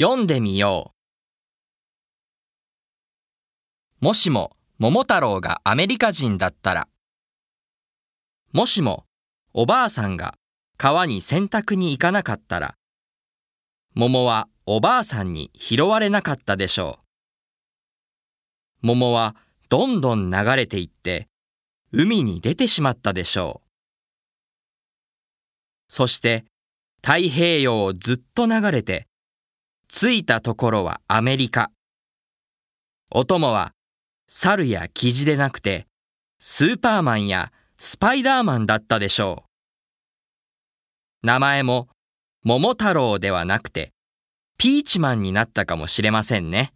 読んでみよう。もしも桃太郎がアメリカ人だったら。もしもおばあさんが川に洗濯に行かなかったら。桃はおばあさんに拾われなかったでしょう。桃はどんどん流れていって海に出てしまったでしょう。そして太平洋をずっと流れて着いたところはアメリカ。お供は猿やキジでなくてスーパーマンやスパイダーマンだったでしょう。名前も桃太郎ではなくてピーチマンになったかもしれませんね。